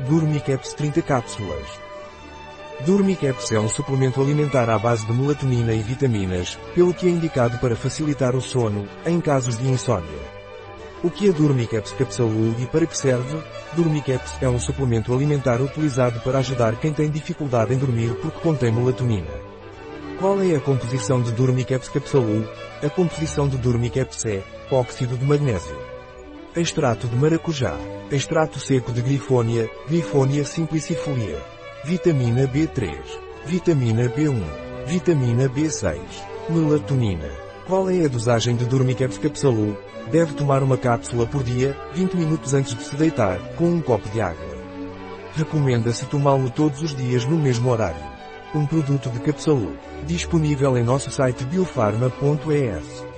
Dormicaps 30 cápsulas. Dormicaps é um suplemento alimentar à base de melatonina e vitaminas, pelo que é indicado para facilitar o sono, em casos de insônia. O que é Dormicaps Capsule e para que serve? Dormicaps é um suplemento alimentar utilizado para ajudar quem tem dificuldade em dormir porque contém melatonina. Qual é a composição de Dormicaps Capsule? A composição de Dormicaps é óxido de magnésio, extrato de maracujá, extrato seco de grifônia, grifônia simplicifolia, vitamina B3, vitamina B1, vitamina B6, melatonina. Qual é a dosagem de Dormicaps Capsule? Deve tomar uma cápsula por dia, 20 minutos antes de se deitar, com um copo de água. Recomenda-se tomá-lo todos os dias no mesmo horário. Um produto de Capsule, disponível em nosso site biofarma.es.